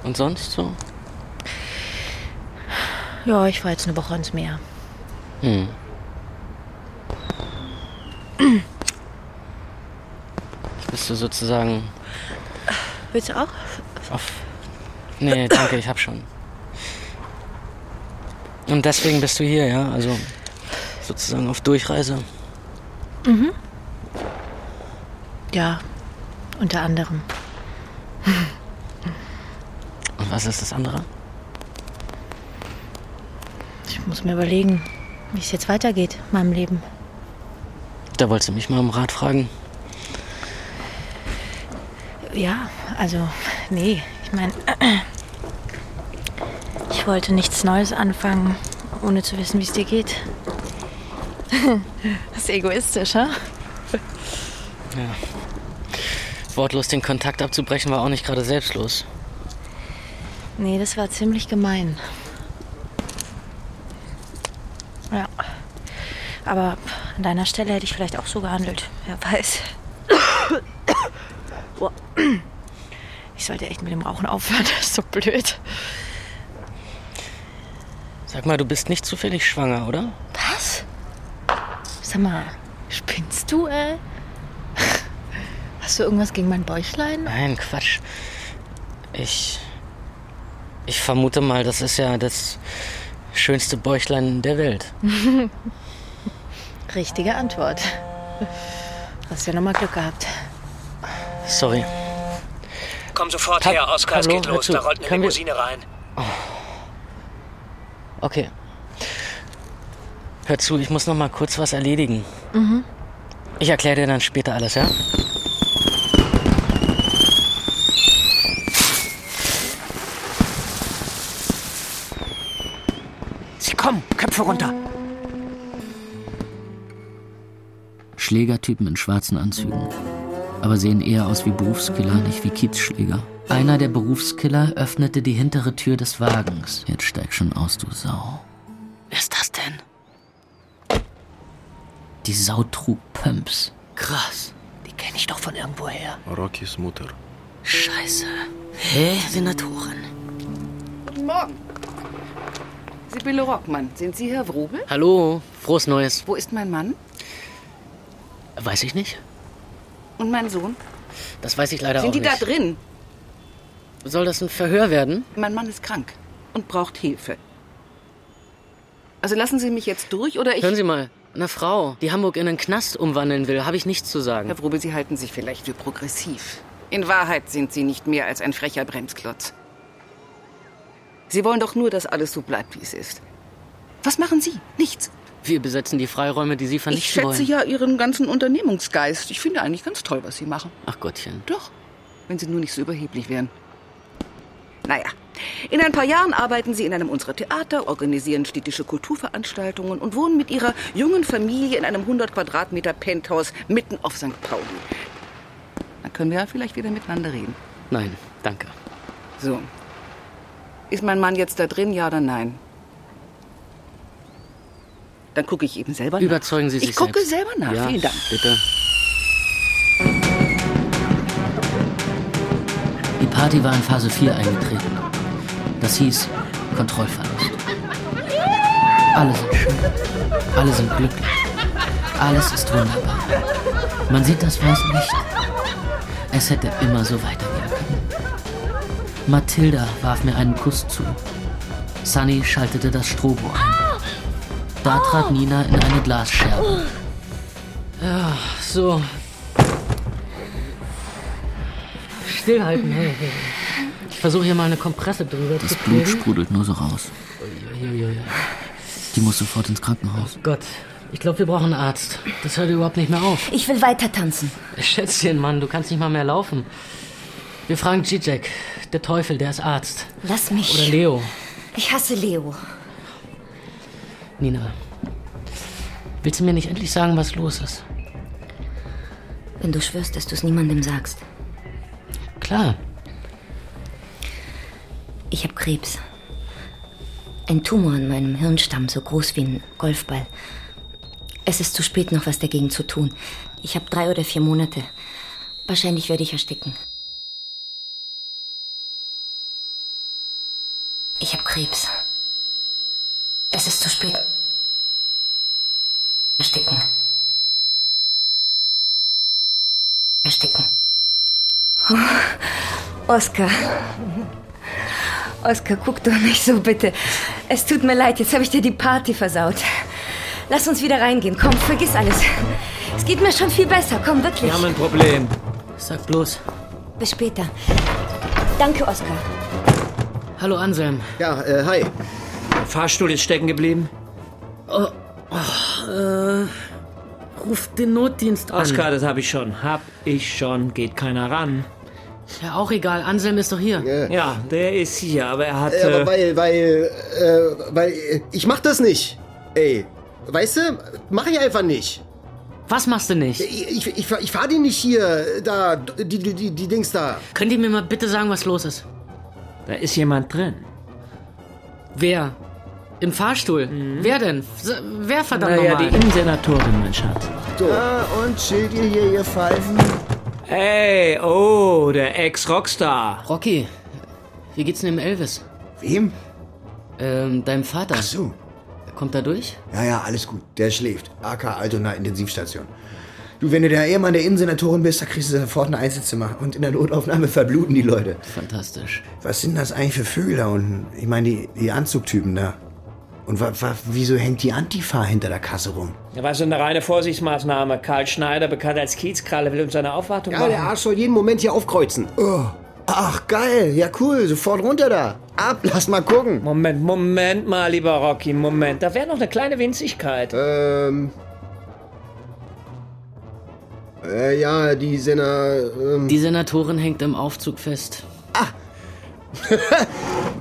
Und sonst so? Ja, ich war jetzt eine Woche ins Meer. Hm. Bist du sozusagen Willst du auch? auf. Nee, danke, ich hab schon. Und deswegen bist du hier, ja? Also sozusagen auf Durchreise. Mhm. Ja, unter anderem. Und was ist das andere? Ich muss mir überlegen, wie es jetzt weitergeht in meinem Leben. Da wolltest du mich mal um Rat fragen. Ja, also, nee, ich meine, <clears throat> ich wollte nichts Neues anfangen, ohne zu wissen, wie es dir geht. <laughs> Das ist egoistisch, ha? Ja. Wortlos den Kontakt abzubrechen war auch nicht gerade selbstlos. Nee, das war ziemlich gemein. Ja. Aber an deiner Stelle hätte ich vielleicht auch so gehandelt. Wer weiß. Ich sollte echt mit dem Rauchen aufhören, das ist so blöd. Sag mal, du bist nicht zufällig schwanger, oder? Was? Sag mal, spinnst du, ey? Hast du irgendwas gegen mein Bäuchlein? Nein, Quatsch. Ich. Ich vermute mal, das ist ja das schönste Bäuchlein der Welt. <laughs> Richtige Antwort. Hast ja nochmal Glück gehabt. Sorry. Komm sofort Ha- her, Oskar, es geht los. zu. Da rollt eine Limousine rein. Okay. Hör zu, ich muss noch mal kurz was erledigen. Mhm. Ich erkläre dir dann später alles, ja? Sie kommen, Köpfe runter. Schlägertypen in schwarzen Anzügen. Aber sehen eher aus wie Berufskiller, nicht wie Kiezschläger. Einer der Berufskiller öffnete die hintere Tür des Wagens. Jetzt steig schon aus, du Sau. Wer ist das denn? Die Sau trug Pumps. Krass. Die kenne ich doch von irgendwoher. Rockys Mutter. Scheiße. Hä, Senatorin? Guten Morgen. Sibylle Rockmann, sind Sie Herr Wrobel? Hallo, frohes Neues. Wo ist mein Mann? Weiß ich nicht. Und mein Sohn? Das weiß ich leider sind auch die nicht. da drin? Soll das ein Verhör werden? Mein Mann ist krank und braucht Hilfe. Also lassen Sie mich jetzt durch oder ich. Hören Sie mal, eine Frau, die Hamburg in einen Knast umwandeln will, habe ich nichts zu sagen. Herr Wrobel, Sie halten sich vielleicht für progressiv. In Wahrheit sind Sie nicht mehr als ein frecher Bremsklotz. Sie wollen doch nur, dass alles so bleibt, wie es ist. Was machen Sie? Nichts. Wir besetzen die Freiräume, die Sie Ich vernichten schätze wollen. ja Ihren ganzen Unternehmungsgeist. Ich finde eigentlich ganz toll, was Sie machen. Ach Gottchen. Doch, wenn Sie nur nicht so überheblich wären. Naja, in ein paar Jahren arbeiten Sie in einem unserer Theater, organisieren städtische Kulturveranstaltungen und wohnen mit Ihrer jungen Familie in einem 100 Quadratmeter Penthouse mitten auf St. Pauli. Dann können wir ja vielleicht wieder miteinander reden. Nein, danke. So. Ist mein Mann jetzt da drin, ja oder nein? Dann gucke ich eben selber nach. Überzeugen Sie sich Ich gucke selbst. selber nach. Ja, Vielen Dank. Bitte. Die Party war in Phase 4 eingetreten. Das hieß Kontrollverlust. Alle sind schön. Alle sind glücklich. Alles ist wunderbar. Man sieht das weiße Licht. Es hätte immer so weitergehen. Mathilda warf mir einen Kuss zu. Sunny schaltete das Strobo ein. Da trat Nina in eine Glasscherbe. Ja, so. Stillhalten, hey, hey. Ich versuche hier mal eine Kompresse drüber Das zu Blut kriegen. sprudelt nur so raus. Uiuiui. Die muss sofort ins Krankenhaus. Gott, ich glaube, wir brauchen einen Arzt. Das hört überhaupt nicht mehr auf. Ich will weiter tanzen. Schätzchen, Mann, du kannst nicht mal mehr laufen. Wir fragen Zizek, der Teufel, der ist Arzt. Lass mich. Oder Leo. Ich hasse Leo. Nina, willst du mir nicht endlich sagen, was los ist? Wenn du schwörst, dass du es niemandem sagst. Klar. Ich habe Krebs. Ein Tumor in meinem Hirnstamm, so groß wie ein Golfball. Es ist zu spät, noch was dagegen zu tun. Ich habe drei oder vier Monate. Wahrscheinlich werde ich ersticken. Krebs. Es ist zu spät. Ersticken. Ersticken. Oh, Oskar. Oskar, guck doch nicht so, bitte. Es tut mir leid, jetzt habe ich dir die Party versaut. Lass uns wieder reingehen. Komm, vergiss alles. Es geht mir schon viel besser. Komm, wirklich. Wir haben ein Problem. Sag bloß. Bis später. Danke, Oskar. Hallo Anselm. Ja, äh, hi. Der Fahrstuhl ist stecken geblieben. Oh, oh, äh, ruf den Notdienst an. Oskar, das habe ich schon. Hab ich schon. Geht keiner ran. Ja, auch egal. Anselm ist doch hier. Ja, der ist hier, aber er hat. Äh, aber äh, weil, weil, äh, weil, äh, ich mach das nicht. Ey, weißt du, mach ich einfach nicht. Was machst du nicht? Ich, ich, ich, fahr- ich fahr die nicht hier, da, die, die, die, die Dings da. Könnt ihr mir mal bitte sagen, was los ist? Da ist jemand drin. Wer? Im Fahrstuhl? Wer denn? S- Wer verdammt naja, nochmal? die Innensenatorin, mein Schatz. So. Ah, und chillt ihr hier, ihr Pfeifen? Hey, oh, der Ex-Rockstar. Rocky, wie geht's denn dem Elvis? Wem? Ähm, deinem Vater. Ach so. Kommt er durch? Ja, ja, alles gut. Der schläft. AK Altona Intensivstation. Du, wenn du der Ehemann der Innensenatorin bist, da kriegst du sofort ein Einzelzimmer. Und in der Notaufnahme <laughs> verbluten die Leute. Fantastisch. Was sind das eigentlich für Vögel da unten? Ich meine, die, die Anzugtypen da. Und wa, wa, wieso hängt die Antifa hinter der Kasse rum? Ja, was ist eine reine Vorsichtsmaßnahme? Karl Schneider, bekannt als Kiezkralle, will uns seine Aufwartung Ja, machen. der Arsch soll jeden Moment hier aufkreuzen. Oh. Ach, geil. Ja, cool. Sofort runter da. Ab, lass mal gucken. Moment, Moment mal, lieber Rocky, Moment. Da wäre noch eine kleine Winzigkeit. Ähm. Äh, ja, die Sena. Ähm, Die Senatorin hängt im Aufzug fest. <laughs>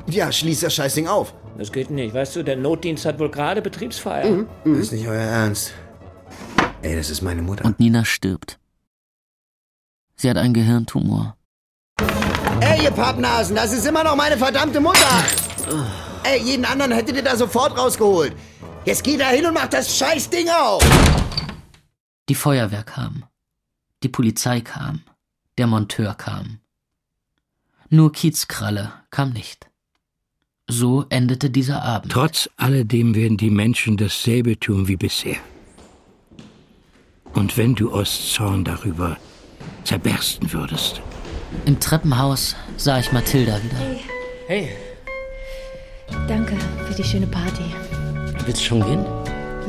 Ja, schließ das Scheißding auf. Das geht nicht, weißt du, der Notdienst hat wohl gerade Betriebsfeier. Das ist nicht euer Ernst. Ey, das ist meine Mutter. Und Nina stirbt. Sie hat einen Gehirntumor. Ey, ihr Pappnasen, das ist immer noch meine verdammte Mutter. Ey, jeden anderen hättet ihr da sofort rausgeholt. Jetzt geht da hin und macht das Scheißding auf. Die Feuerwehr kam. Die Polizei kam. Der Monteur kam. Nur Kiezkralle kam nicht. So endete dieser Abend. Trotz alledem werden die Menschen dasselbe tun wie bisher. Und wenn du aus Zorn darüber zerbersten würdest. Im Treppenhaus sah ich Mathilda wieder. Hey, Danke für die schöne Party. willst du schon gehen?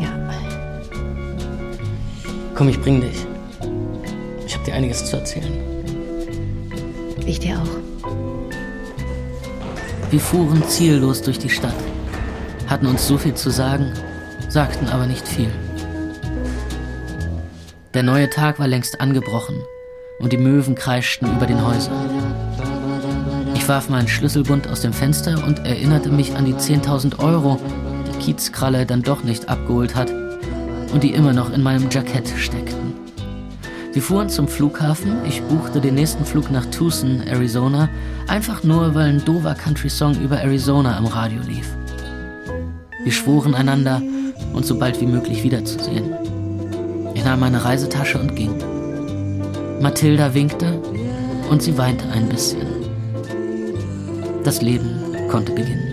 Ja. Komm, ich bring dich. Ich hab dir einiges zu erzählen. Ich dir auch. Wir fuhren ziellos durch die Stadt, hatten uns so viel zu sagen, sagten aber nicht viel. Der neue Tag war längst angebrochen und die Möwen kreischten über den Häusern. Ich warf meinen Schlüsselbund aus dem Fenster und erinnerte mich an die 10.000 Euro, die Kiezkralle dann doch nicht abgeholt hat und die immer noch in meinem Jackett steckten. Wir fuhren zum Flughafen. Ich buchte den nächsten Flug nach Tucson, Arizona, einfach nur, weil ein dover Country-Song über Arizona im Radio lief. Wir schworen einander, uns so bald wie möglich wiederzusehen. Ich nahm meine Reisetasche und ging. Mathilda winkte und sie weinte ein bisschen. Das Leben konnte beginnen.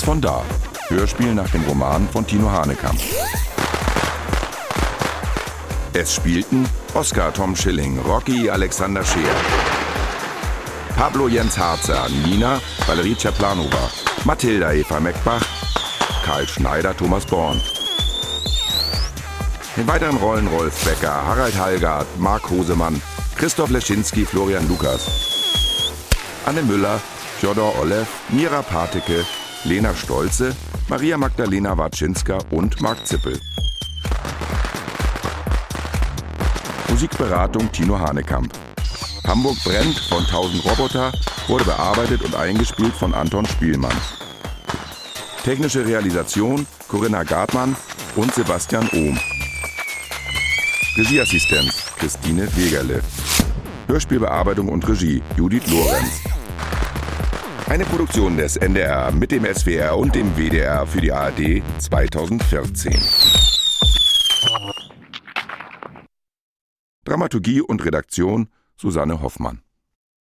Sowas von da. Hörspiel nach dem Roman von Tino Hanekamp. Es spielten Oskar Tom Schilling, Rocky Alexander Scheer, Pablo Jens Harzer, Nina Valerie Czaplanova, Mathilda Eva Meckbach, Karl Schneider, Thomas Born. In weiteren Rollen Rolf Becker, Harald Hallgard, Marc Hosemann, Christoph Leschinski, Florian Lukas. Anne Müller, Fjodor Olev, Mira Pateke, Lena Stolze, Maria Magdalena Watschinska und Marc Zippel. Musikberatung Tino Hanekamp. Hamburg brennt von 1000 Roboter wurde bearbeitet und eingespielt von Anton Spielmann. Technische Realisation Corinna Gartmann und Sebastian Ohm. Regieassistenz Christine Wegerle. Hörspielbearbeitung und Regie Judith Lorenz. Eine Produktion des NDR mit dem SWR und dem WDR für die ARD 2014. Dramaturgie und Redaktion Susanne Hoffmann.